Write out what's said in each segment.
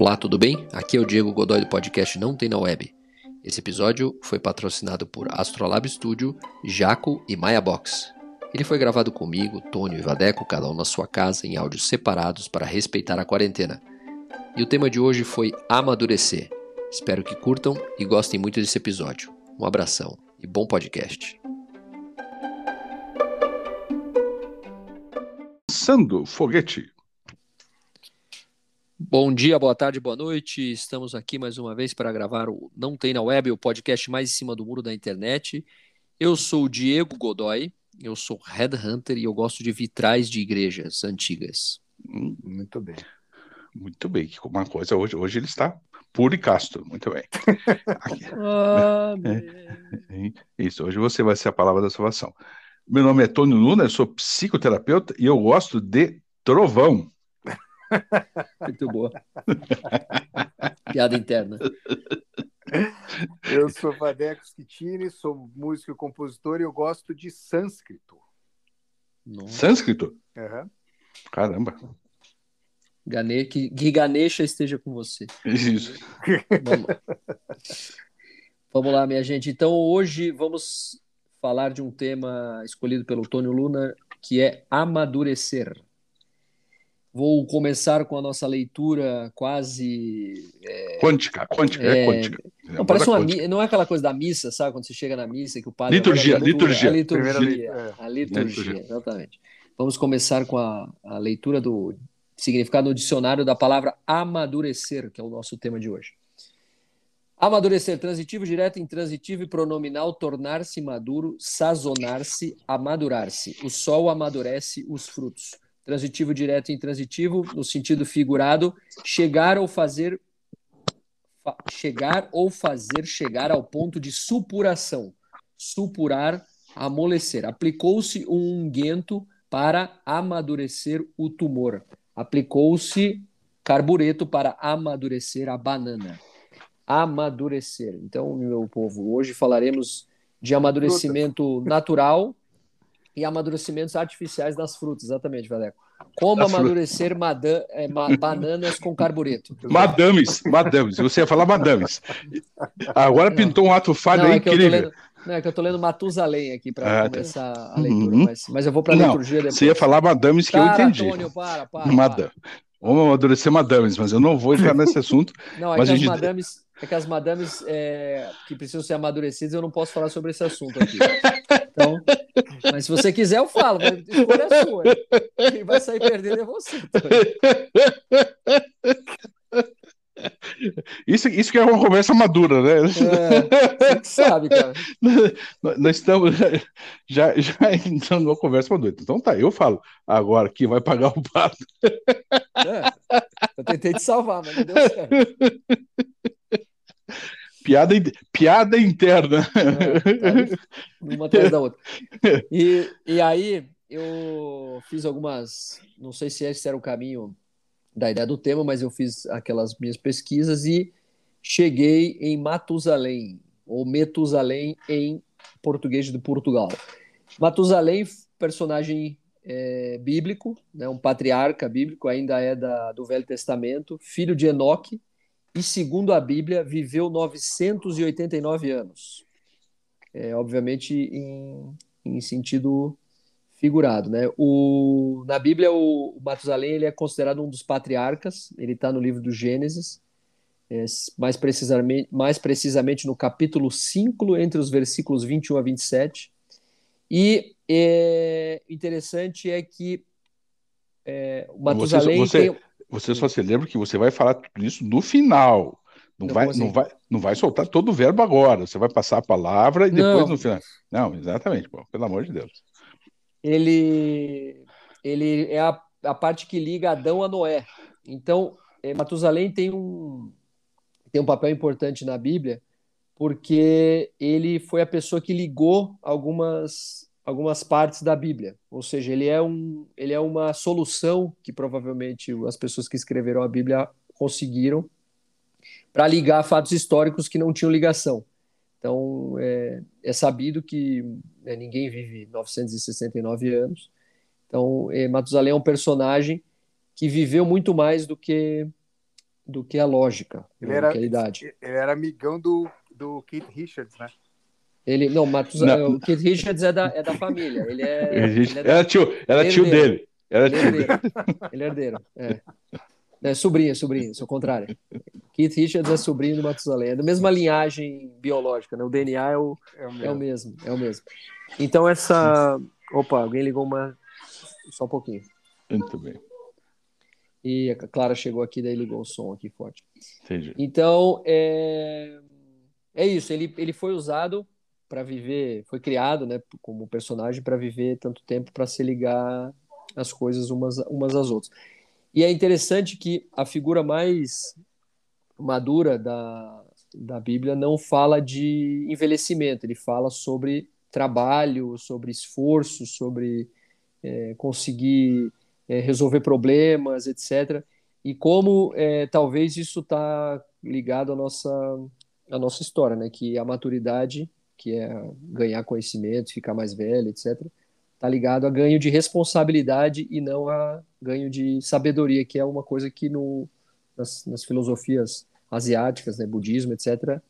Olá, tudo bem? Aqui é o Diego Godoy do podcast Não Tem Na Web. Esse episódio foi patrocinado por Astrolab Studio, Jaco e Maya Box. Ele foi gravado comigo, Tônio e Vadeco, cada um na sua casa, em áudios separados para respeitar a quarentena. E o tema de hoje foi amadurecer. Espero que curtam e gostem muito desse episódio. Um abração e bom podcast. Sando Foguete. Bom dia, boa tarde, boa noite. Estamos aqui mais uma vez para gravar o Não Tem na Web, o podcast mais em cima do muro da internet. Eu sou o Diego Godoy, eu sou headhunter e eu gosto de vitrais de igrejas antigas. Hum, muito bem. Muito bem. Uma coisa hoje, hoje ele está puro e casto. Muito bem. isso. Hoje você vai ser a palavra da salvação. Meu nome é Tônio Luna, eu sou psicoterapeuta e eu gosto de trovão. Muito boa. Piada interna. Eu sou Vadeco Schittini, sou músico e compositor e eu gosto de sânscrito. Nossa. Sânscrito? Uhum. Caramba. Gane... Que, que Ganesha esteja com você. Isso. Vamos. vamos lá, minha gente. Então, hoje vamos falar de um tema escolhido pelo Tônio Luna, que é amadurecer. Vou começar com a nossa leitura quase. É, quântica, quântica, é, é quântica. Não, parece uma, não é aquela coisa da missa, sabe? Quando você chega na missa que o padre. Liturgia, liturgia. A liturgia, a liturgia, exatamente. Vamos começar com a, a leitura do significado no dicionário da palavra amadurecer, que é o nosso tema de hoje. Amadurecer, transitivo, direto, intransitivo e pronominal, tornar-se maduro, sazonar-se, amadurar-se. O sol amadurece os frutos transitivo direto e intransitivo, no sentido figurado, chegar ou fazer chegar ou fazer chegar ao ponto de supuração, supurar, amolecer. Aplicou-se um unguento para amadurecer o tumor. Aplicou-se carbureto para amadurecer a banana. Amadurecer. Então, meu povo, hoje falaremos de amadurecimento natural e amadurecimentos artificiais das frutas, exatamente, Valeco. Como amadurecer madan é, ma bananas com carbureto. Madames, madames. Você ia falar madames. Agora não. pintou um ato falho não, é incrível. Lendo, não, é que eu estou lendo Matusalém aqui para ah, tá. começar tá. a leitura, uhum. mas, mas eu vou para a liturgia depois. Você ia falar madames que para, eu entendi. Antônio, para, para. Madame. Vamos amadurecer madames, mas eu não vou entrar nesse assunto. Não, é mas que as gente... madames é que as madames é, que precisam ser amadurecidas, eu não posso falar sobre esse assunto aqui. Então, mas se você quiser, eu falo. Mas escolha é sua. Quem vai sair perdendo é você. Isso, isso que é uma conversa madura, né? É, você que sabe, cara. Nós estamos já, já entrando numa conversa madura. Então tá, eu falo. Agora, quem vai pagar o pato? É, eu tentei te salvar, mas não deu certo. Piada, piada interna. É, uma atrás da outra. E, e aí eu fiz algumas. Não sei se esse era o caminho da ideia do tema, mas eu fiz aquelas minhas pesquisas e cheguei em Matusalém, ou Metusalém em português de Portugal. Matusalém, personagem é, bíblico, né, um patriarca bíblico, ainda é da, do Velho Testamento, filho de Enoque, e, segundo a Bíblia, viveu 989 anos. É, obviamente, em, em sentido figurado. Né? O, na Bíblia, o, o Matusalém ele é considerado um dos patriarcas, ele está no livro do Gênesis, é, mais, precisamente, mais precisamente no capítulo 5, entre os versículos 21 a 27. E é, interessante é que é, o Matusalém você, você, tem você só se lembra que você vai falar tudo isso no final. Não, não vai, assim? não, vai, não vai soltar todo o verbo agora. Você vai passar a palavra e depois não. no final. Não, exatamente, pô, pelo amor de Deus. Ele, ele é a, a parte que liga Adão a Noé. Então, é, Matusalém tem um, tem um papel importante na Bíblia, porque ele foi a pessoa que ligou algumas algumas partes da Bíblia. Ou seja, ele é, um, ele é uma solução que provavelmente as pessoas que escreveram a Bíblia conseguiram para ligar fatos históricos que não tinham ligação. Então, é, é sabido que né, ninguém vive 969 anos. Então, é, Matusalém é um personagem que viveu muito mais do que do que a lógica, ele era, idade. Ele era amigão do, do Keith Richards, né? Ele, não, Matusalém, o Keith Richards é da, é da família. Ele é, ele é da, era tio, era tio dele. Era ele é herdeiro. Ele é herdeiro. É. É, sobrinho, sobrinho, sou contrário. Keith Richards é sobrinho do Matusalém. É da mesma linhagem biológica, né? O DNA é o, é o, é o mesmo. É o mesmo. Então, essa. Opa, alguém ligou uma. Só um pouquinho. Muito bem. E a Clara chegou aqui, daí ligou o som aqui forte. Entendi. Então, é, é isso. Ele, ele foi usado para viver, foi criado, né, como personagem para viver tanto tempo para se ligar as coisas umas, umas às outras. E é interessante que a figura mais madura da, da Bíblia não fala de envelhecimento, ele fala sobre trabalho, sobre esforço, sobre é, conseguir é, resolver problemas, etc. E como é, talvez isso está ligado à nossa, à nossa história, né? que a maturidade, que é ganhar conhecimento, ficar mais velho, etc., está ligado a ganho de responsabilidade e não a ganho de sabedoria, que é uma coisa que no, nas, nas filosofias asiáticas, né, budismo, etc.,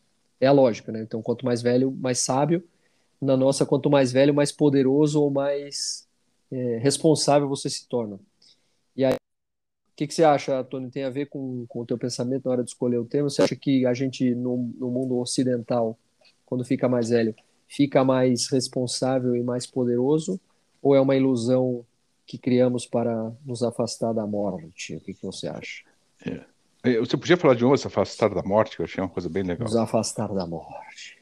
é a lógica. Né? Então, quanto mais velho, mais sábio. Na nossa, quanto mais velho, mais poderoso ou mais é, responsável você se torna. E aí, o que, que você acha, Tony, tem a ver com, com o teu pensamento na hora de escolher o tema? Você acha que a gente, no, no mundo ocidental, quando fica mais velho, fica mais responsável e mais poderoso? Ou é uma ilusão que criamos para nos afastar da morte? O que, que você acha? É. Você podia falar de novo, se afastar da morte, que eu achei uma coisa bem legal. Nos afastar da morte.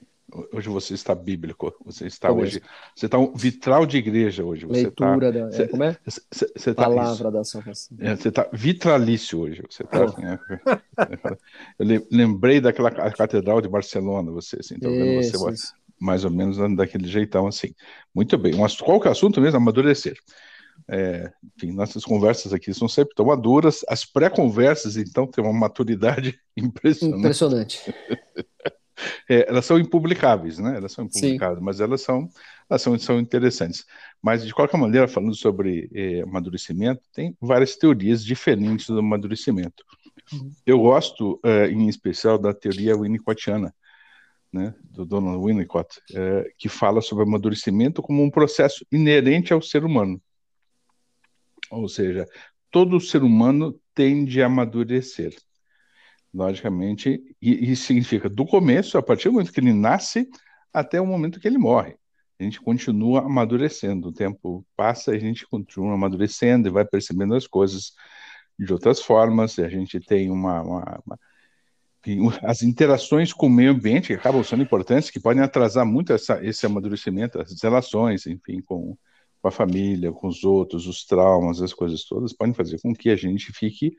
Hoje você está bíblico, você está como hoje, você está um vitral de igreja hoje. Você Leitura está, da, você, como é? Você, você tá, Palavra da salvação. É, você está vitralício hoje. Você está. Oh. eu lembrei daquela catedral de Barcelona, você, assim, então, você isso mais ou menos daquele jeitão assim. Muito bem. Mas qual que é o assunto mesmo? Amadurecer. É, enfim, nossas conversas aqui são sempre tão maduras. As pré-conversas, então, têm uma maturidade impressionante. Impressionante. é, elas são impublicáveis, né? Elas são impublicáveis, Sim. mas elas são, elas são, são interessantes. Mas, de qualquer maneira, falando sobre é, amadurecimento, tem várias teorias diferentes do amadurecimento. Uhum. Eu gosto, é, em especial, da teoria winnicottiana, né, do Donald Winnicott, é, que fala sobre amadurecimento como um processo inerente ao ser humano. Ou seja, todo ser humano tende a amadurecer. Logicamente, e isso significa do começo, a partir do momento que ele nasce, até o momento que ele morre. A gente continua amadurecendo. O tempo passa e a gente continua amadurecendo e vai percebendo as coisas de outras formas. E a gente tem uma, uma, uma as interações com o meio ambiente que acabam sendo importantes, que podem atrasar muito essa, esse amadurecimento, as relações, enfim, com, com, a família, com os outros, os traumas, as coisas todas, podem fazer com que a gente fique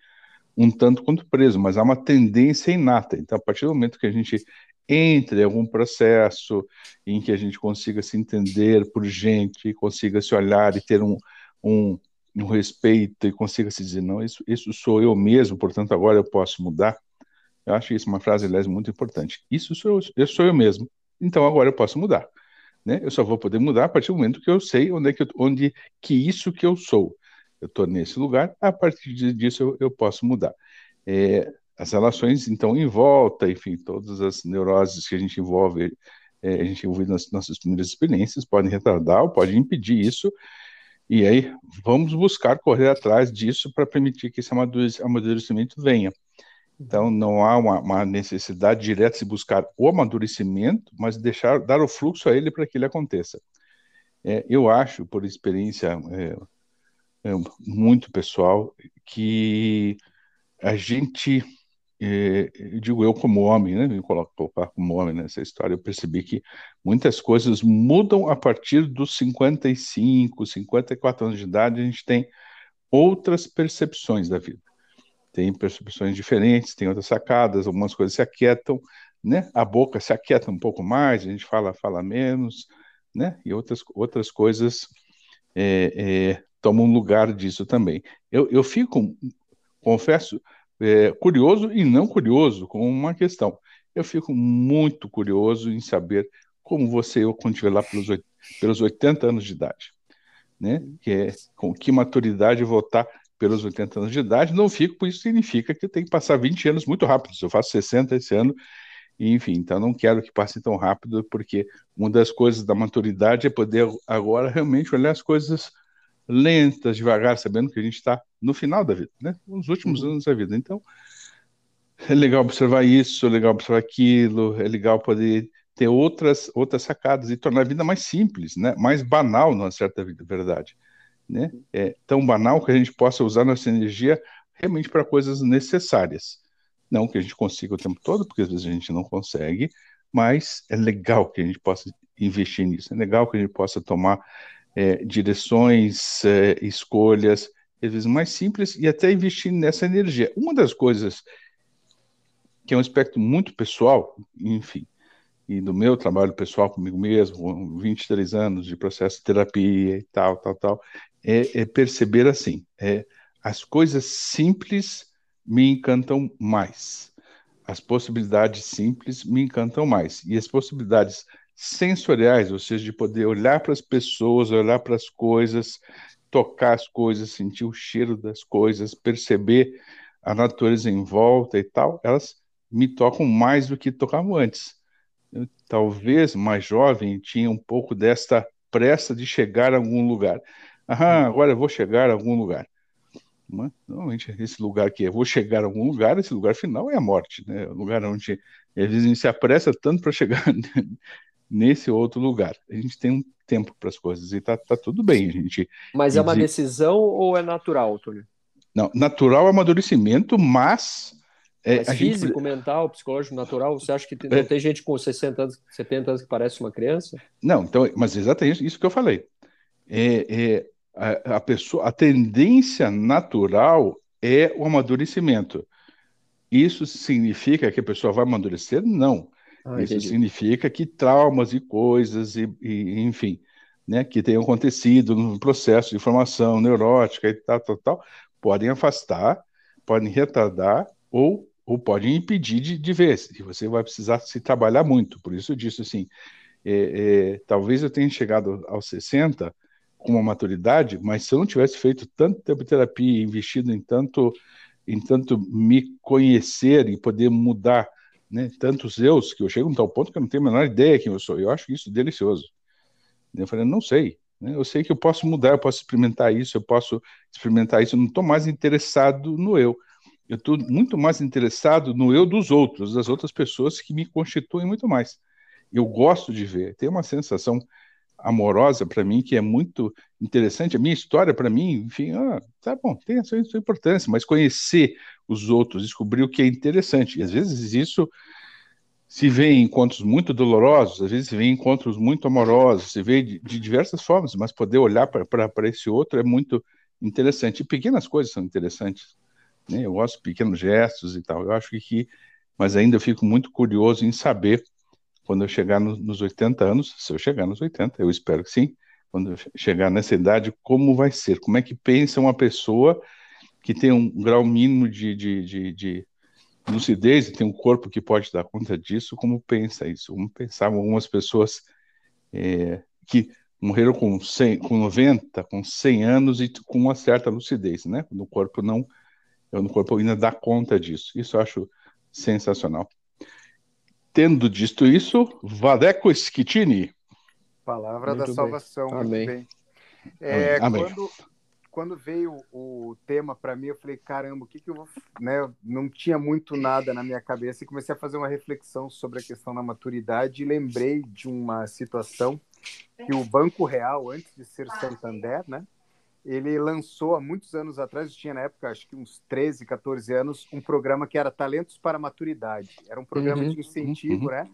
um tanto quanto preso, mas há uma tendência inata. Então, a partir do momento que a gente entre em algum processo em que a gente consiga se entender por gente, consiga se olhar e ter um, um, um respeito e consiga se dizer, não, isso, isso sou eu mesmo, portanto, agora eu posso mudar, eu acho isso uma frase, aliás, muito importante. Isso sou eu, eu sou eu mesmo. Então agora eu posso mudar. Né? Eu só vou poder mudar a partir do momento que eu sei onde é que, eu, onde que isso que eu sou. Eu estou nesse lugar, a partir disso eu, eu posso mudar. É, as relações, então, em volta, enfim, todas as neuroses que a gente envolve, é, a gente envolve nas nossas primeiras experiências, podem retardar ou podem impedir isso. E aí, vamos buscar correr atrás disso para permitir que esse amadurecimento venha. Então, não há uma, uma, necessidade direta de buscar o amadurecimento, mas deixar dar o fluxo a ele para que ele aconteça. É, eu acho, por experiência é, muito pessoal, que a gente, é, eu digo eu como homem, né, me coloco como homem nessa história, eu percebi que muitas coisas mudam a partir dos 55, 54 anos de idade, a gente tem outras percepções da vida tem percepções diferentes, tem outras sacadas, algumas coisas se aquietam, né? A boca se aquieta um pouco mais, a gente fala, fala menos, né? E outras, outras coisas é, é, tomam lugar disso também. Eu, eu fico, confesso, é, curioso e não curioso com uma questão. Eu fico muito curioso em saber como você, eu, quando estiver lá pelos, pelos 80 anos de idade, né? Que é, com que maturidade estar pelos 80 anos de idade, não fico, por isso significa que tem que passar 20 anos muito rápido. Eu faço 60 esse ano, enfim, então não quero que passe tão rápido, porque uma das coisas da maturidade é poder agora realmente olhar as coisas lentas, devagar, sabendo que a gente está no final da vida, né? Nos últimos uhum. anos da vida. Então, é legal observar isso, é legal observar aquilo, é legal poder ter outras outras sacadas e tornar a vida mais simples, né? Mais banal, numa certa verdade, né? É tão banal que a gente possa usar nossa energia realmente para coisas necessárias. Não que a gente consiga o tempo todo, porque às vezes a gente não consegue, mas é legal que a gente possa investir nisso, é legal que a gente possa tomar é, direções, é, escolhas, às vezes mais simples, e até investir nessa energia. Uma das coisas que é um aspecto muito pessoal, enfim, e do meu trabalho pessoal comigo mesmo, 23 anos de processo de terapia e tal, tal, tal, é, é perceber assim, é, as coisas simples me encantam mais. As possibilidades simples me encantam mais. E as possibilidades sensoriais, ou seja, de poder olhar para as pessoas, olhar para as coisas, tocar as coisas, sentir o cheiro das coisas, perceber a natureza em volta e tal, elas me tocam mais do que tocavam antes. Eu, talvez mais jovem tinha um pouco desta pressa de chegar a algum lugar. Ah, agora eu vou chegar a algum lugar. Mas, normalmente, esse lugar que eu vou chegar a algum lugar, esse lugar final é a morte, né? O lugar onde às vezes a gente se apressa tanto para chegar nesse outro lugar. A gente tem um tempo para as coisas e tá, tá tudo bem, a gente. Mas é uma decisão ou é natural, Túlio? Não, natural é amadurecimento, mas é, Mas físico, gente... mental, psicológico, natural, você acha que tem, é... não tem gente com 60 anos, 70 anos que parece uma criança? Não, então, mas exatamente isso que eu falei. É, é a, a, pessoa, a tendência natural é o amadurecimento. Isso significa que a pessoa vai amadurecer? Não. Ah, isso entendi. significa que traumas e coisas, e, e, enfim, né, que tenham acontecido no processo de formação neurótica e tal, tal, tal, podem afastar, podem retardar ou ou podem impedir de, de ver. E você vai precisar se trabalhar muito. Por isso eu disse assim, é, é, talvez eu tenha chegado aos 60 com uma maturidade, mas se eu não tivesse feito tanto tempo de terapia, investido em tanto, em tanto me conhecer e poder mudar né, tantos eus, que eu chego a um tal ponto que eu não tenho a menor ideia quem eu sou. Eu acho isso delicioso. Eu falei, não sei. Né, eu sei que eu posso mudar, eu posso experimentar isso, eu posso experimentar isso. Eu não estou mais interessado no eu eu estou muito mais interessado no eu dos outros, das outras pessoas que me constituem muito mais. Eu gosto de ver, tem uma sensação amorosa para mim que é muito interessante. A minha história, para mim, enfim, ah, tá bom, tem a sua, sua importância, mas conhecer os outros, descobrir o que é interessante. E às vezes isso se vê em encontros muito dolorosos, às vezes se vê em encontros muito amorosos, se vê de, de diversas formas, mas poder olhar para esse outro é muito interessante. E pequenas coisas são interessantes. Né? Eu gosto de pequenos gestos e tal. Eu acho que, mas ainda fico muito curioso em saber quando eu chegar no, nos 80 anos, se eu chegar nos 80, eu espero que sim, quando eu chegar nessa idade, como vai ser? Como é que pensa uma pessoa que tem um grau mínimo de, de, de, de lucidez e tem um corpo que pode dar conta disso? Como pensa isso? Como pensavam algumas pessoas é, que morreram com, 100, com 90, com 100 anos e com uma certa lucidez, né? No corpo não no corpo ainda dá conta disso. Isso eu acho sensacional. Tendo dito isso, Vadeco Schittini. Palavra muito da salvação. Amém. Muito bem. É, Amém. Quando, quando veio o tema para mim, eu falei, caramba, o que, que eu vou. Né? Não tinha muito nada na minha cabeça e comecei a fazer uma reflexão sobre a questão da maturidade e lembrei de uma situação que o Banco Real, antes de ser Santander, né? Ele lançou há muitos anos atrás, tinha na época, acho que uns 13, 14 anos, um programa que era Talentos para Maturidade. Era um programa uhum, de incentivo, uhum. né?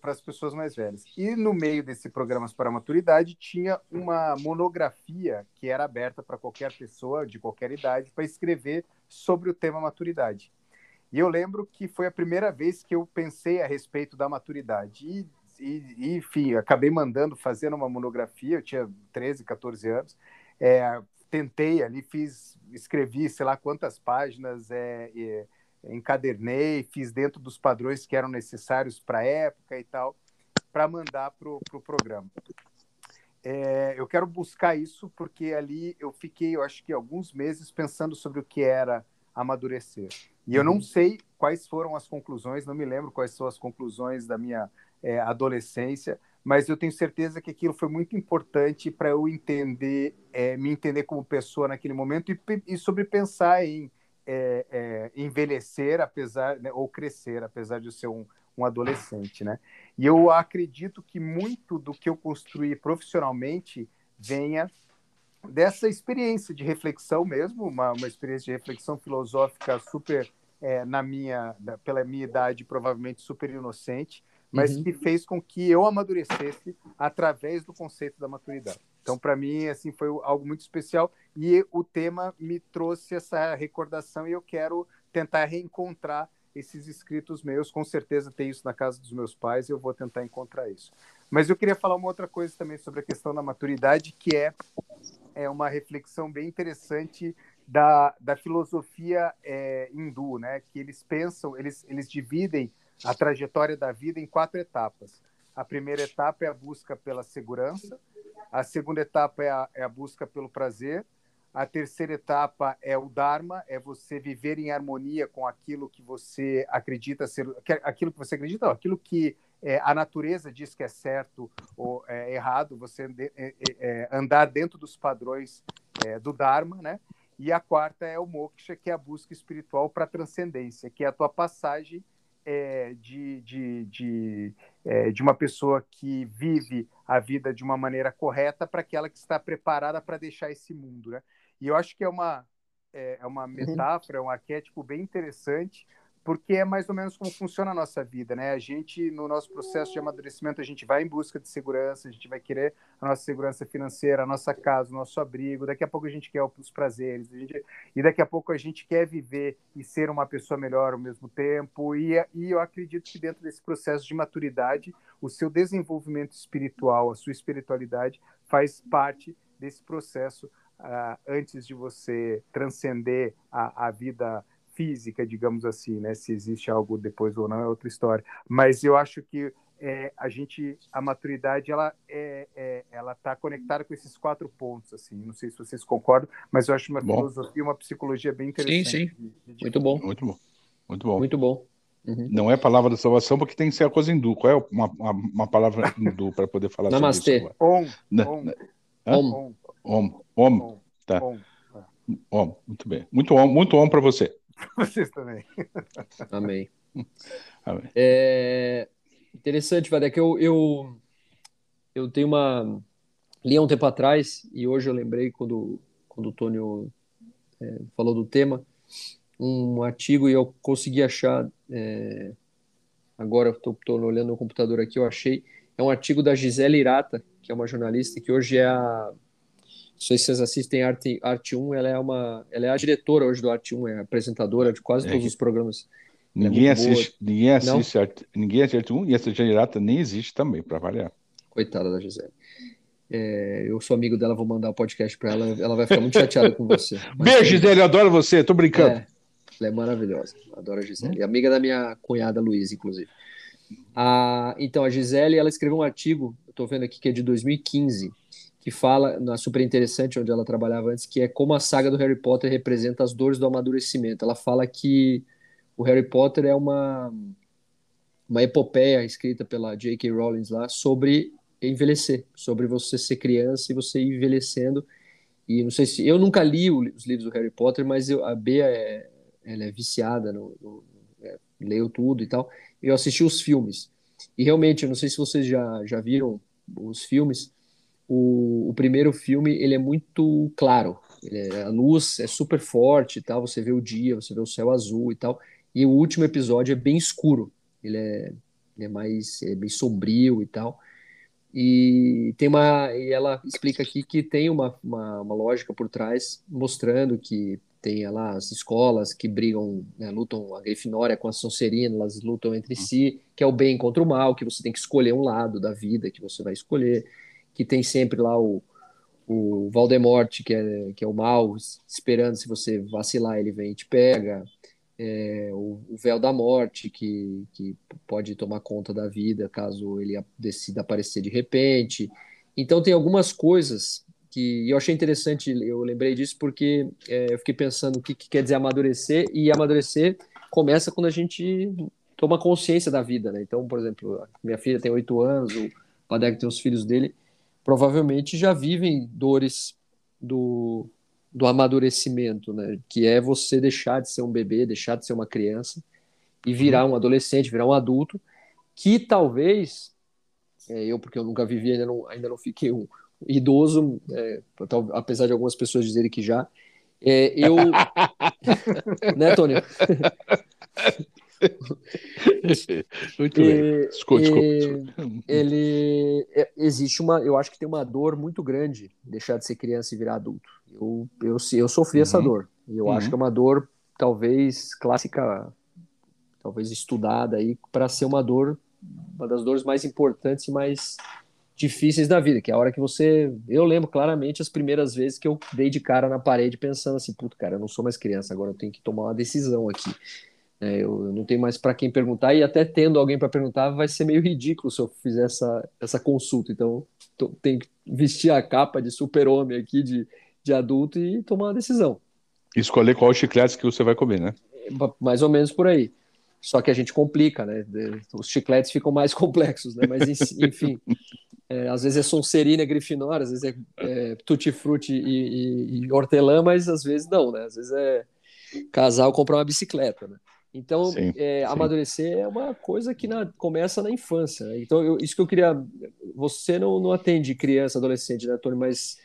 Para as pessoas mais velhas. E no meio desse Programas para Maturidade tinha uma monografia que era aberta para qualquer pessoa de qualquer idade para escrever sobre o tema maturidade. E eu lembro que foi a primeira vez que eu pensei a respeito da maturidade. E, e, enfim, acabei mandando, fazendo uma monografia, eu tinha 13, 14 anos, é, tentei ali, fiz, escrevi, sei lá quantas páginas, é, é, encadernei, fiz dentro dos padrões que eram necessários para a época e tal, para mandar para o pro programa. é, eu quero buscar isso porque ali eu fiquei, eu acho que alguns meses pensando sobre o que era amadurecer. E eu não uhum. sei quais foram as conclusões, não me lembro quais são as conclusões da minha é, adolescência, mas eu tenho certeza que aquilo foi muito importante para eu entender, é, me entender como pessoa naquele momento e, e sobre pensar em é, é, envelhecer, apesar né, ou crescer, apesar de eu ser um, um adolescente, né? E eu acredito que muito do que eu construí profissionalmente venha dessa experiência de reflexão mesmo, uma, uma experiência de reflexão filosófica super é, na minha, pela minha idade provavelmente super inocente, mas uhum. que fez com que eu amadurecesse através do conceito da maturidade. Então, para mim, assim, foi algo muito especial e o tema me trouxe essa recordação e eu quero tentar reencontrar esses escritos meus. Com certeza tem isso na casa dos meus pais e eu vou tentar encontrar isso. Mas eu queria falar uma outra coisa também sobre a questão da maturidade, que é, é uma reflexão bem interessante da, da filosofia é, hindu, né? Que eles pensam, eles, eles dividem a trajetória da vida em quatro etapas. A primeira etapa é a busca pela segurança, a segunda etapa é a, é a busca pelo prazer, a terceira etapa é o Dharma, é você viver em harmonia com aquilo que você acredita ser, aquilo que você acredita, não, aquilo que é, a natureza diz que é certo ou é errado, você é, é, é, andar dentro dos padrões é, do Dharma, né? E a quarta é o Moksha, que é a busca espiritual para a transcendência, que é a tua passagem é, de, de, de, é, de uma pessoa que vive a vida de uma maneira correta para aquela que está preparada para deixar esse mundo, né? E eu acho que é uma, é, é uma uhum. metáfora, é um arquétipo bem interessante, porque é mais ou menos como funciona a nossa vida, né? A gente, no nosso processo de amadurecimento, a gente vai em busca de segurança, a gente vai querer a nossa segurança financeira, a nossa casa, o nosso abrigo, daqui a pouco a gente quer os prazeres, gente, e daqui a pouco a gente quer viver e ser uma pessoa melhor ao mesmo tempo, e, e eu acredito que dentro desse processo de maturidade, o seu desenvolvimento espiritual, a sua espiritualidade faz parte desse processo uh, antes de você transcender a, a vida física, digamos assim, né? Se existe algo depois ou não é outra história. Mas eu acho que é, a gente, a maturidade, ela é, é ela está conectada com esses quatro pontos, assim. Não sei se vocês concordam, mas eu acho uma bom. filosofia, uma psicologia bem interessante. Sim, sim. De, de... Muito bom. Muito bom. Muito bom. Muito bom. Uhum. Não é palavra da salvação porque tem que ser a coisa hindu. Qual é uma, uma, uma palavra hindu para poder falar Namastê. sobre isso? Om. Om. Om. Om. Om. Tá. Om. Om. Muito bem. Muito om, muito om para você. Vocês também. Amém. Amém. É interessante, Vadek, eu, eu, eu tenho uma. Li há um tempo atrás, e hoje eu lembrei quando, quando o Tônio é, falou do tema, um artigo e eu consegui achar. É, agora estou olhando no computador aqui, eu achei. É um artigo da Gisele Irata, que é uma jornalista que hoje é a não sei se vocês assistem Arte, Arte 1, ela é uma, ela é a diretora hoje do Arte 1, é apresentadora de quase é todos os programas. É ninguém, é assiste, ninguém assiste, arte, ninguém assiste Arte 1 e essa Generata nem existe também, para avaliar. Coitada da Gisele. É, eu sou amigo dela, vou mandar o um podcast para ela, ela vai ficar muito chateada com você. Beijo, Gisele, eu adoro você, tô brincando. É, ela é maravilhosa, adoro a Gisele. Hum? Amiga da minha cunhada Luiz, inclusive. Ah, então, a Gisele, ela escreveu um artigo, eu tô vendo aqui que é de 2015, que fala, na super interessante, onde ela trabalhava antes, que é como a saga do Harry Potter representa as dores do amadurecimento. Ela fala que o Harry Potter é uma, uma epopeia escrita pela J.K. Rowling lá sobre envelhecer, sobre você ser criança e você ir envelhecendo. E não sei se eu nunca li os livros do Harry Potter, mas eu, a Bea é, ela é viciada, no, no é, leu tudo e tal. Eu assisti os filmes. E realmente, eu não sei se vocês já, já viram os filmes, o, o primeiro filme ele é muito claro, é, a luz é super forte e tal, você vê o dia, você vê o céu azul e tal, e o último episódio é bem escuro, ele é, ele é mais é bem sombrio e tal, e tem uma e ela explica aqui que tem uma, uma, uma lógica por trás mostrando que tem lá as escolas que brigam, né, lutam a Grifinória com a Sonserina, elas lutam entre si, que é o bem contra o mal, que você tem que escolher um lado da vida que você vai escolher que tem sempre lá o, o Valdemorte, que é, que é o mal, esperando se você vacilar, ele vem e te pega. É, o, o, véu da morte, que, que pode tomar conta da vida caso ele decida aparecer de repente. Então tem algumas coisas que eu achei interessante, eu lembrei disso porque é, eu fiquei pensando o que, que, quer dizer amadurecer, e amadurecer começa quando a gente toma consciência da vida, né? Então, por exemplo, minha filha tem oito anos, o Padec tem os filhos dele, provavelmente já vivem dores do, do amadurecimento, né? Que é você deixar de ser um bebê, deixar de ser uma criança e virar um adolescente, virar um adulto, que talvez, é, eu, porque eu nunca vivi, ainda não, ainda não fiquei um idoso, é, apesar de algumas pessoas dizerem que já, é, eu. né, Tony? Muito e, bem. Desculpa, desculpa. Ele é, existe uma, eu acho que tem uma dor muito grande deixar de ser criança e virar adulto. Eu, eu, eu sofri uhum. essa dor. E eu uhum. acho que é uma dor talvez clássica, talvez estudada aí para ser uma dor, uma das dores mais importantes e mais difíceis da vida, que é a hora que você. Eu lembro claramente as primeiras vezes que eu dei de cara na parede pensando assim, puto, cara, eu não sou mais criança, agora eu tenho que tomar uma decisão aqui. É, eu, eu, não tenho mais para quem perguntar, e até tendo alguém para perguntar, vai ser meio ridículo se eu fizer essa, essa consulta. Então, tô, tenho que vestir a capa de super-homem aqui, de, de adulto, e tomar uma decisão. Escolher qual chiclete que você vai comer, né? Mais ou menos por aí. Só que a gente complica, né? Os chicletes ficam mais complexos, né? Mas, enfim, é, às vezes é Sonserina Grifinória, às vezes é, é Tutti Frutti e, e, e hortelã, mas às vezes não, né? Às vezes é casal comprar uma bicicleta, né? Então, sim, é, sim. amadurecer é uma coisa que na, começa na infância. Né? Então, eu, isso que eu queria. Você não, não atende criança, adolescente, né, Tony? Mas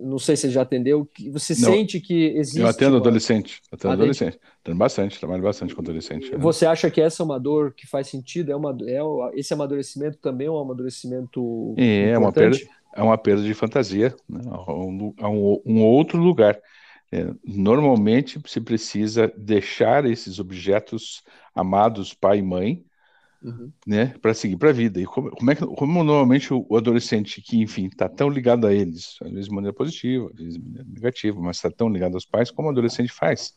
não sei se você já atendeu. Você não, sente que existe. Eu atendo uma... adolescente. Atendo adolescente. Atendo bastante, trabalho bastante com adolescente. Né? Você acha que essa é uma dor que faz sentido? É uma, é, esse amadurecimento também é um amadurecimento. É, é uma perda, é uma perda de fantasia né? a, um, a um, um outro lugar. É, normalmente se precisa deixar esses objetos amados, pai e mãe, uhum. né, para seguir para a vida. E como, como, é que, como normalmente o, o adolescente que, enfim, está tão ligado a eles, às vezes de maneira positiva, às vezes de maneira negativa, mas está tão ligado aos pais, como o adolescente faz?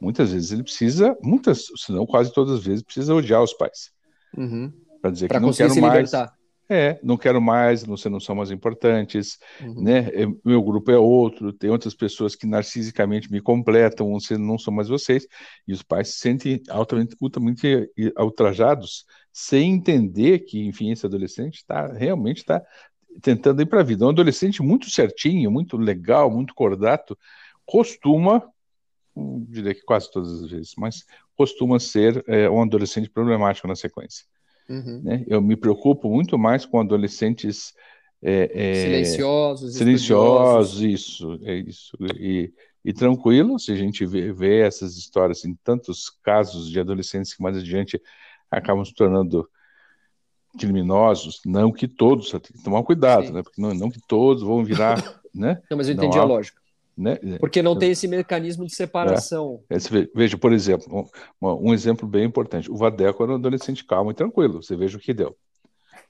Muitas vezes ele precisa, muitas, se não quase todas as vezes, precisa odiar os pais. Uhum. Para dizer pra que não quero mais. Libertar. É, não quero mais, você não são mais importantes, uhum. né? Meu grupo é outro, tem outras pessoas que narcisicamente me completam, você não são mais vocês, e os pais se sentem altamente, altamente ultrajados, sem entender que, enfim, esse adolescente está realmente está tentando ir para a vida. Um adolescente muito certinho, muito legal, muito cordato, costuma, diria que quase todas as vezes, mas costuma ser é, um adolescente problemático na sequência. Uhum. Né? Eu me preocupo muito mais com adolescentes é, é, silenciosos, silenciosos, isso, é isso, e, e tranquilos. Se a gente vê, vê, essas histórias em tantos casos de adolescentes que mais adiante acabam se tornando criminosos, não que todos, tem que tomar cuidado, Sim. né? Porque não, não que todos vão virar, né? Não, mas eu entendi há... a lógica. Né? Porque não tem esse mecanismo de separação. É. Veja, por exemplo, um, um, exemplo bem importante. O Vadeco era um adolescente calmo e tranquilo. Você veja o que deu.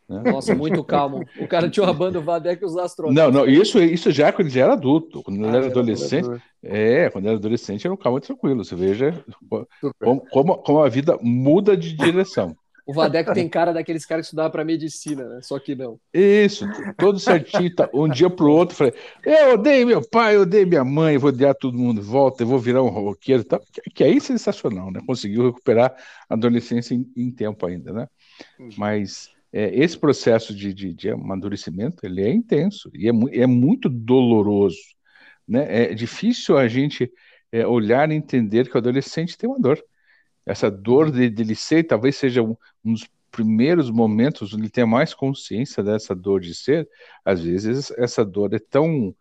Né? Nossa, muito calmo. O cara tinha uma banda, o Vadeco e os astronautas. Não, não, isso, isso já quando ele já era adulto. Quando ele ah, era adolescente. É, quando ele era adolescente era um calmo e tranquilo. Você veja como, como, como a vida muda de direção. O Vadeco tem cara daqueles caras que estudavam para medicina, né? Só que não. Isso, todo certinho. Tá, um dia pro outro, falei: eu odeio meu pai, eu odeio minha mãe, eu vou odiar todo mundo, volta, eu vou virar um roqueiro. Tá? Que, que aí é sensacional, né? Conseguiu recuperar a adolescência em, em tempo ainda, né? Uhum. Mas é, esse processo de, de, de, amadurecimento ele é intenso e é, é muito doloroso. Né? É difícil a gente é, olhar e entender que o adolescente tem uma dor essa dor de, de ser, talvez seja um, um, dos primeiros momentos onde ele tem mais consciência dessa dor de ser. Às vezes essa dor é tão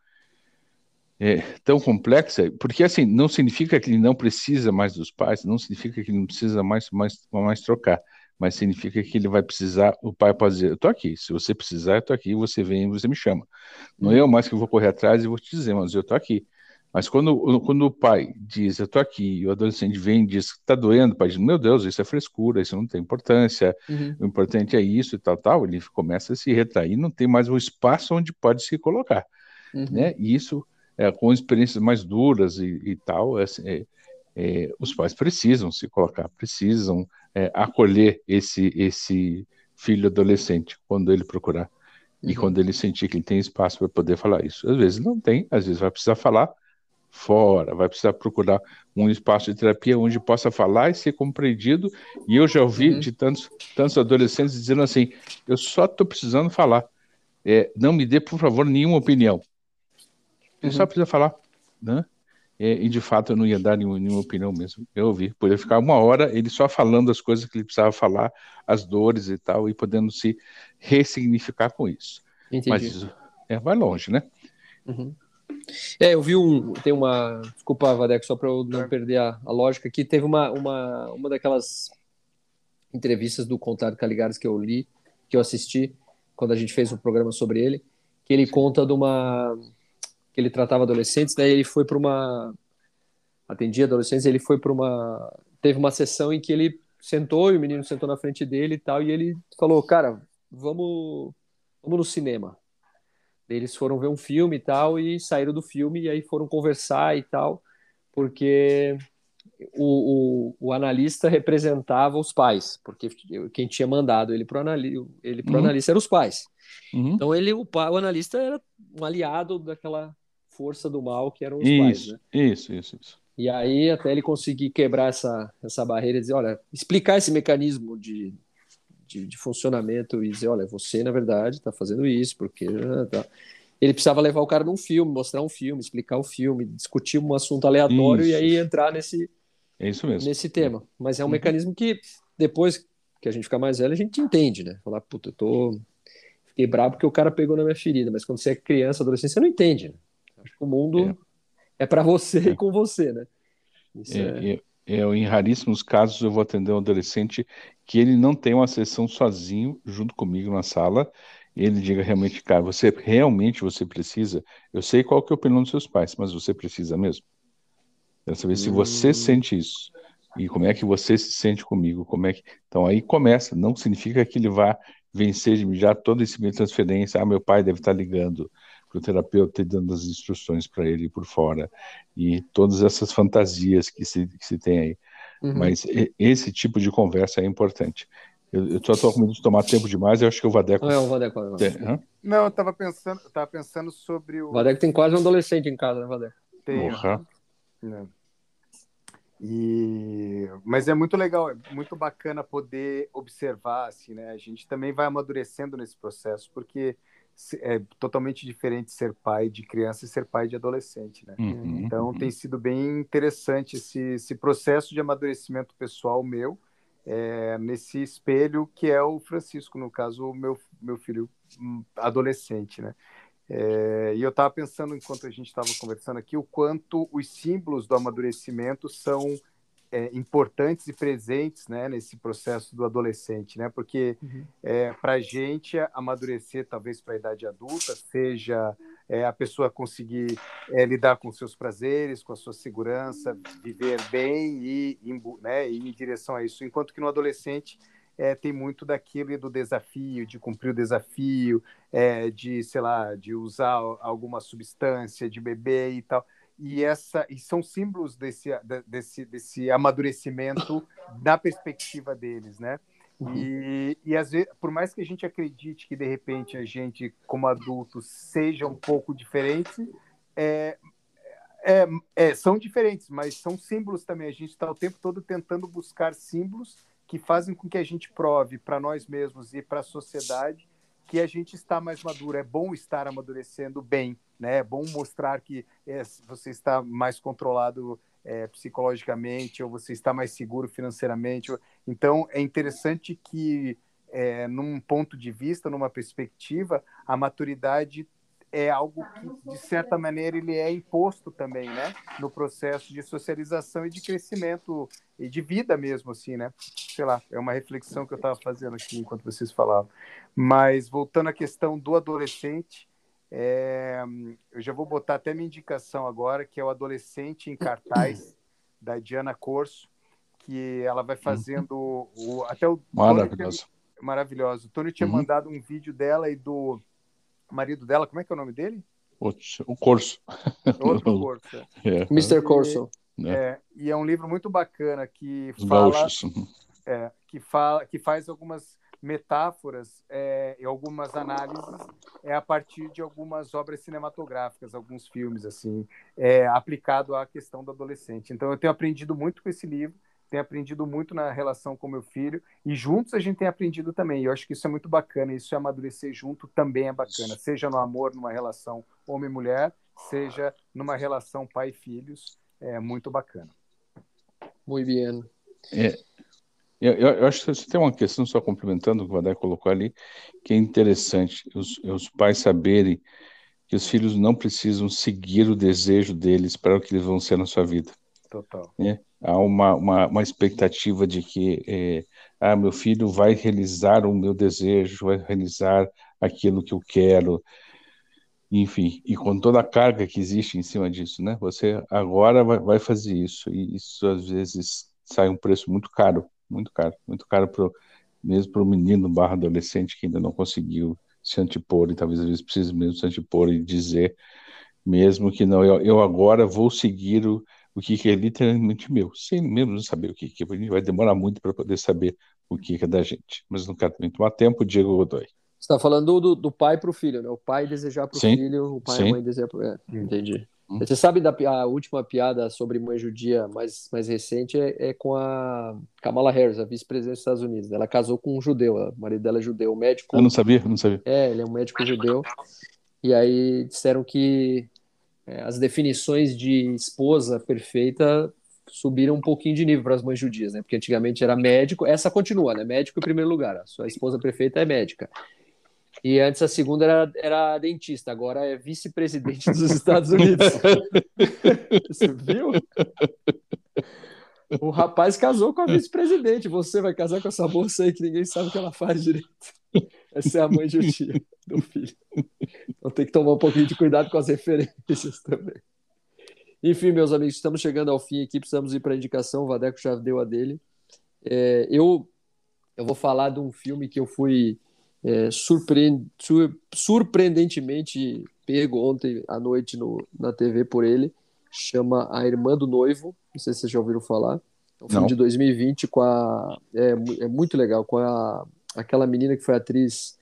é, tão complexa, porque assim não significa que ele não precisa mais dos pais, não significa que ele não precisa mais mais mais trocar, mas significa que ele vai precisar. O pai pode dizer: "Eu tô aqui. Se você precisar, eu tô aqui. Você vem, você me chama. Não é eu mais que vou correr atrás e vou te dizer, mas eu tô aqui." Mas quando, quando o pai diz, eu estou aqui, e o adolescente vem e diz, está doendo, o pai diz, meu Deus, isso é frescura, isso não tem importância, uhum. o importante é isso e tal, tal, ele começa a se retrair, não tem mais um espaço onde pode se colocar, uhum. né? E isso, é, com experiências mais duras e, e tal, é, é, é, os pais precisam se colocar, precisam é, acolher esse, esse filho adolescente quando ele procurar E uhum. quando ele sentir que ele tem espaço para poder falar isso. Às vezes não tem, às vezes vai precisar falar fora, vai precisar procurar um espaço de terapia onde possa falar e ser compreendido. E eu já ouvi uhum. de tantos, tantos adolescentes dizendo assim: eu só estou precisando falar. É, não me dê, por favor, nenhuma opinião. Ele uhum. só precisa falar. Né? É, e de fato eu não ia dar nenhuma, nenhuma opinião mesmo. Eu ouvi. Podia ficar uma hora ele só falando as coisas que ele precisava falar, as dores e tal, e podendo se ressignificar com isso. Entendi. Mas isso é, vai longe, né? Uhum. É, eu vi um. Tem uma. Desculpa, Vadeco, só para eu não perder a, a, lógica aqui. Teve uma, uma, uma daquelas entrevistas do Contato Caligares que eu li, que eu assisti, quando a gente fez um programa sobre ele, que ele conta de uma. que ele tratava adolescentes, daí ele foi para uma. atendia adolescentes, ele foi para uma. teve uma sessão em que ele sentou e o menino sentou na frente dele e tal, e ele falou: Cara, vamos, vamos no cinema. Eles foram ver um filme e tal, e saíram do filme, e aí foram conversar e tal, porque o, o, o analista representava os pais, porque quem tinha mandado ele para anali ele uhum. analista eram os pais. Uhum. Então ele, o, o analista era um aliado daquela força do mal que eram os isso, pais. Né? Isso, isso, isso. E aí, até ele conseguir quebrar essa, essa barreira e dizer, olha, explicar esse mecanismo de, de, de funcionamento e dizer, olha, você na verdade está fazendo isso, porque ah, tá. ele precisava levar o cara num filme, mostrar um filme, explicar o filme, discutir um assunto aleatório isso. e aí entrar nesse é isso mesmo. nesse tema. Mas é um uhum. mecanismo que depois que a gente fica mais velho, a gente entende, né? Falar, puta, eu tô fiquei bravo porque o cara pegou na minha ferida, mas quando você é criança, adolescente, você não entende. Né? Acho que o mundo é, é para você é. e com você, né? Isso é, é... Eu, em raríssimos casos, eu vou atender um adolescente que ele não tem uma sessão sozinho, junto comigo na sala, e ele diga realmente, cara, você realmente você precisa, eu sei qual que é a opinião dos seus pais, mas você precisa mesmo. Quero saber hum. se você hum. sente isso. E como é que você se sente comigo? Como é que... Então aí começa, não significa que ele vá vencer de imediato todo esse meio de transferência, ah, meu pai deve estar ligando, para o terapeuta dando as instruções para ele por fora e todas essas fantasias que se, que se tem aí. Uhum. Mas esse tipo de conversa é importante. Eu, estou com medo de tomar tempo demais, eu acho que o Vadeco... Não, é o Vadeco. É, é, não, eu estava pensando, tava pensando sobre o... O Vadeco tem quase um adolescente em casa, né, Vadeco? Tem. Uhum. E... Mas é muito legal, é muito bacana poder observar, assim, né? A gente também vai amadurecendo nesse processo, porque é totalmente diferente ser pai de criança e ser pai de adolescente, né? Uhum, então uhum. tem sido bem interessante esse, esse processo de amadurecimento pessoal meu é, nesse espelho que é o Francisco, no caso o meu meu filho hum, adolescente, né? É, e eu estava pensando enquanto a gente estava conversando aqui o quanto os símbolos do amadurecimento são é, importantes e presentes né, nesse processo do adolescente, né? Porque uhum. é, para a gente amadurecer, talvez para a idade adulta, seja é, a pessoa conseguir é, lidar com seus prazeres, com a sua segurança, viver bem e, e, né, ir em direção a isso. Enquanto que no adolescente é, tem muito daquilo do desafio, de cumprir o desafio, é, de, sei lá, de usar alguma substância, de beber e tal e essa e são símbolos desse desse desse amadurecimento da perspectiva deles, né? Uhum. E, e às vezes, por mais que a gente acredite que de repente a gente, como adultos, seja um pouco diferente, é, é, é, são diferentes, mas são símbolos também. A gente está o tempo todo tentando buscar símbolos que fazem com que a gente prove para nós mesmos e para a sociedade que a gente está mais maduro. É bom estar amadurecendo bem, né? É bom mostrar que é, você está mais controlado é, psicologicamente ou você está mais seguro financeiramente. Então, é interessante que, é, num ponto de vista, numa perspectiva, a maturidade é algo que, de certa maneira, ele é imposto também, né? No processo de socialização e de crescimento e de vida mesmo, assim, né? Sei lá, é uma reflexão que eu estava fazendo aqui enquanto vocês falavam. Mas, voltando à questão do adolescente, é... eu já vou botar até minha indicação agora, que é o Adolescente em Cartaz, da Diana Corso, que ela vai fazendo o... até o... Maravilhoso. Maravilhoso. O Tony tinha uhum. mandado um vídeo dela e do marido dela, como é que é o nome dele? O, o Corso. Outro Corso. É. Mr. Corso. É. é, e é um livro muito bacana que Os fala, é, que fala, que faz algumas metáforas é, e algumas análises é a partir de algumas obras cinematográficas, alguns filmes assim, é, aplicado à questão do adolescente. Então eu tenho aprendido muito com esse livro, tenho aprendido muito na relação com meu filho e juntos a gente tem aprendido também. E eu acho que isso é muito bacana, isso é amadurecer junto também é bacana, seja no amor, numa relação homem-mulher, seja numa relação pai-filhos, é muito bacana. Muito bem. É, eu, eu, acho que você tem uma questão, só complementando o que o Vadai colocou ali, que é interessante, os, os pais saberem que os filhos não precisam seguir o desejo deles para o que eles vão ser na sua vida. Total. Né? Há uma, uma, uma, expectativa de que é, ah, meu filho vai realizar o meu desejo, vai realizar aquilo que eu quero, enfim, e com toda a carga que existe em cima disso, né? Você agora vai, vai fazer isso, e isso às vezes sai um preço muito caro muito caro, muito caro pro, mesmo para o menino barra adolescente que ainda não conseguiu se antipor e talvez às vezes precise mesmo se antipor e dizer mesmo que não, eu, eu agora vou seguir o, o que, que é literalmente meu, sem mesmo saber o que, que é, vai demorar muito para poder saber o que, que é da gente. Mas não quero também tomar tempo, Diego Godoy. Você está falando do, do pai para o filho, né? O pai desejar para o filho, o pai sim. e a mãe desejar para o. É, entendi. Hum. Você sabe da a última piada sobre mãe judia mais, mais recente é, é com a Kamala Harris, a vice-presidente dos Estados Unidos. Ela casou com um judeu, o marido dela é judeu, um médico. Eu não sabia, não sabia. É, ele é um médico judeu. E aí disseram que é, as definições de esposa perfeita subiram um pouquinho de nível para as mães judias, né? Porque antigamente era médico, essa continua, né? Médico em primeiro lugar. A sua esposa perfeita é médica. E antes a segunda era, era dentista, agora é vice-presidente dos Estados Unidos. Você viu? O rapaz casou com a vice-presidente. Você vai casar com essa moça aí que ninguém sabe o que ela faz direito. Essa é a mãe judia do filho. Então tem que tomar um pouquinho de cuidado com as referências também. Enfim, meus amigos, estamos chegando ao fim aqui. Precisamos ir para a indicação. O Vadeco já deu a dele. É, eu, eu vou falar de um filme que eu fui é, surpreendentemente pego ontem à noite no, na TV por ele, chama A Irmã do Noivo, não sei se vocês já ouviram falar, é um filme não. de 2020 com a, é, é muito legal, com a, aquela menina que foi atriz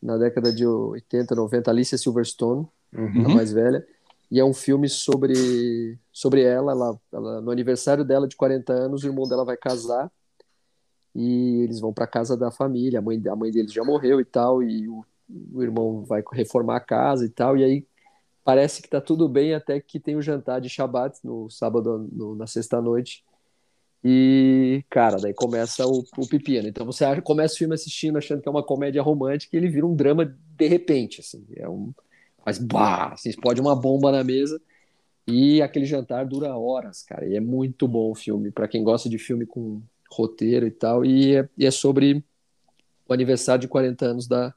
na década de 80, 90, Alicia Silverstone, uhum. a mais velha, e é um filme sobre, sobre ela, ela, ela, no aniversário dela de 40 anos, o irmão dela vai casar, e eles vão para casa da família, a mãe, a mãe deles já morreu e tal, e o, o irmão vai reformar a casa e tal, e aí parece que tá tudo bem até que tem o jantar de Shabbat no sábado, no, na sexta-noite, e, cara, daí começa o, o pepino. Então você começa o filme assistindo achando que é uma comédia romântica e ele vira um drama de repente, assim. É um, mas, bah, assim, explode uma bomba na mesa e aquele jantar dura horas, cara. E é muito bom o filme. para quem gosta de filme com roteiro e tal, e é, e é, sobre o aniversário de 40 anos da,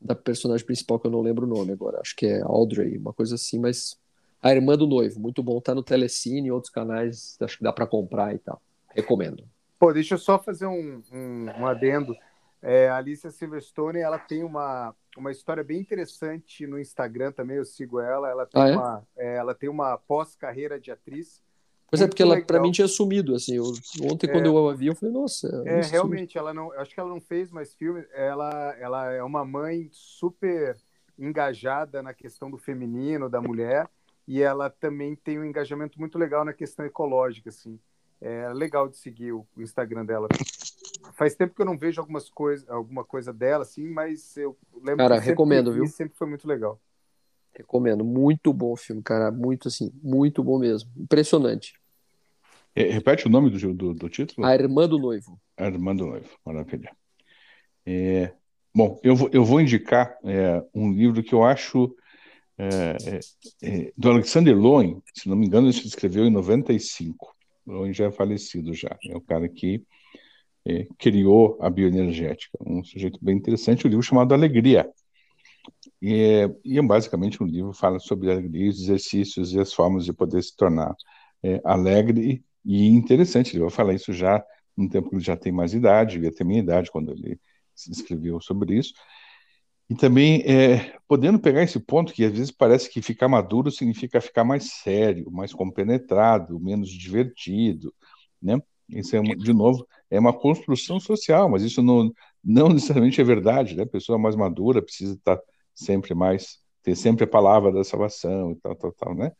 da personagem principal, que eu não lembro o nome agora, acho que é Audrey, uma coisa assim, mas a irmã do noivo, muito bom, tá no Telecine e outros canais, acho que dá para comprar e tal, recomendo. Pô, deixa eu só fazer um, um, um adendo. É, a Alicia Silverstone, ela tem uma, uma história bem interessante no Instagram também, eu sigo ela. Ela tem, ah, é? uma, é, ela tem uma pós-carreira de atriz Pois é, porque ela para mim tinha sumido, assim. Eu, ontem, é, quando eu a vi, eu falei, nossa. É, realmente, ela não. Acho que ela não fez mais filme. Ela, ela é uma mãe super engajada na questão do feminino, da mulher, e ela também tem um engajamento muito legal na questão ecológica, assim. É legal de seguir o, Instagram dela. Faz tempo que eu não vejo algumas coisas, alguma coisa dela, assim, mas eu lembro Cara, que recomendo, viu? Sempre foi muito legal. Recomendo. Muito bom o filme, cara. Muito assim, muito bom mesmo. Impressionante. É, repete o nome do, do, do, título? A Irmã do Noivo. A Irmã do Noivo, maravilha. É, bom, eu vou, eu vou indicar é, um livro que eu acho é, é, é, do Alexander Lowen, se não me engano, ele se escreveu em 95. Lowen já é falecido já. É o cara que criou a bioenergética. Um sujeito bem interessante, um livro chamado Alegria. E é, e é basicamente um livro fala sobre alegria, os exercícios e as formas de poder se tornar é, alegre e interessante. Ele vai falar isso já num tempo que ele já tem mais idade, ia ter minha idade quando ele escreveu sobre isso. E também é, podendo pegar esse ponto que às vezes parece que ficar maduro significa ficar mais sério, mais compenetrado, menos divertido, né? Isso é, de novo, é uma construção social, mas isso não, não necessariamente é verdade, né? A pessoa mais madura precisa estar sempre mais, ter sempre a palavra da salvação e tal, tal, tal, né?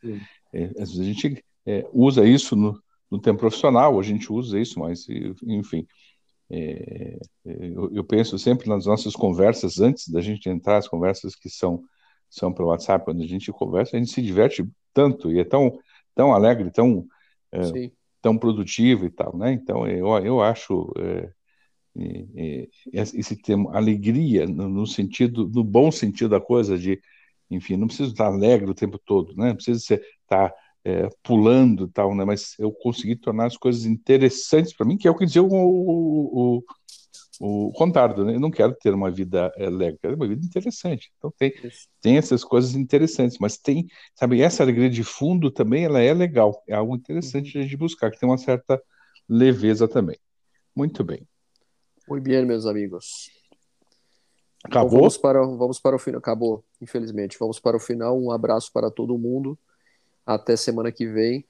É, às vezes a gente é, usa isso no, no tempo profissional, a gente usa isso, mas, enfim, é, é, eu, eu, penso sempre nas nossas conversas, antes da gente entrar, as conversas que são, são pelo WhatsApp, quando a gente conversa, a gente se diverte tanto e é tão, tão alegre, tão, é, tão produtivo e tal, né? Então, eu, eu acho é, é, esse termo alegria, no, no, sentido, no bom sentido da coisa, de, enfim, não preciso estar alegre o tempo todo, né? Não precisa estar é, pulando e tal, né? Mas eu consegui tornar as coisas interessantes para mim, que é o que dizia o, o, o, o Contardo, né? Eu não quero ter uma vida é, eu quero uma vida interessante. Então tem, tem essas coisas interessantes, mas tem, sabe, essa alegria de fundo também, ela é legal, é algo interessante uhum. de buscar, que tem uma certa leveza também. Muito bem. Muito bem, meus amigos. Acabou? Então vamos, para, vamos para o final. Acabou, infelizmente. Vamos para o final. Um abraço para todo mundo. Até semana que vem.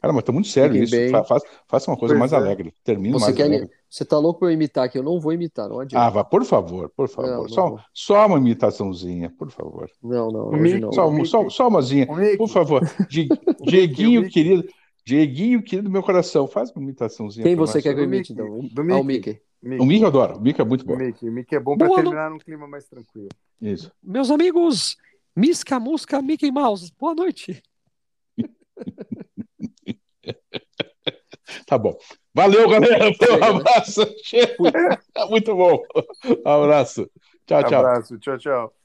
Cara, mas tá muito sério Fiquem isso. Faça, faça uma coisa pois mais é. alegre. Termina você mais quer, alegre. Você tá louco pra eu imitar aqui? Eu não vou imitar, não adianta. Ah, vá, por favor, por favor. Não, não só, só uma imitaçãozinha, por favor. Não, não. não. Só, só, só umazinha, por favor. Dieguinho, querido. Dieguinho, querido do meu coração, faz uma imitaçãozinha. Quem você quer que eu imite, então? Do Mickey. Ah, o Mickey. Mickey. O Mickey eu adoro. O Mickey é muito bom. O Mickey, o Mickey é bom para terminar num clima mais tranquilo. Isso. Meus amigos, Misca, Musca, Mickey Mouse, boa noite. Tá bom. Valeu, galera. Um abraço. Muito bom. Um abraço. Tchau, tchau. Abraço. Tchau, tchau.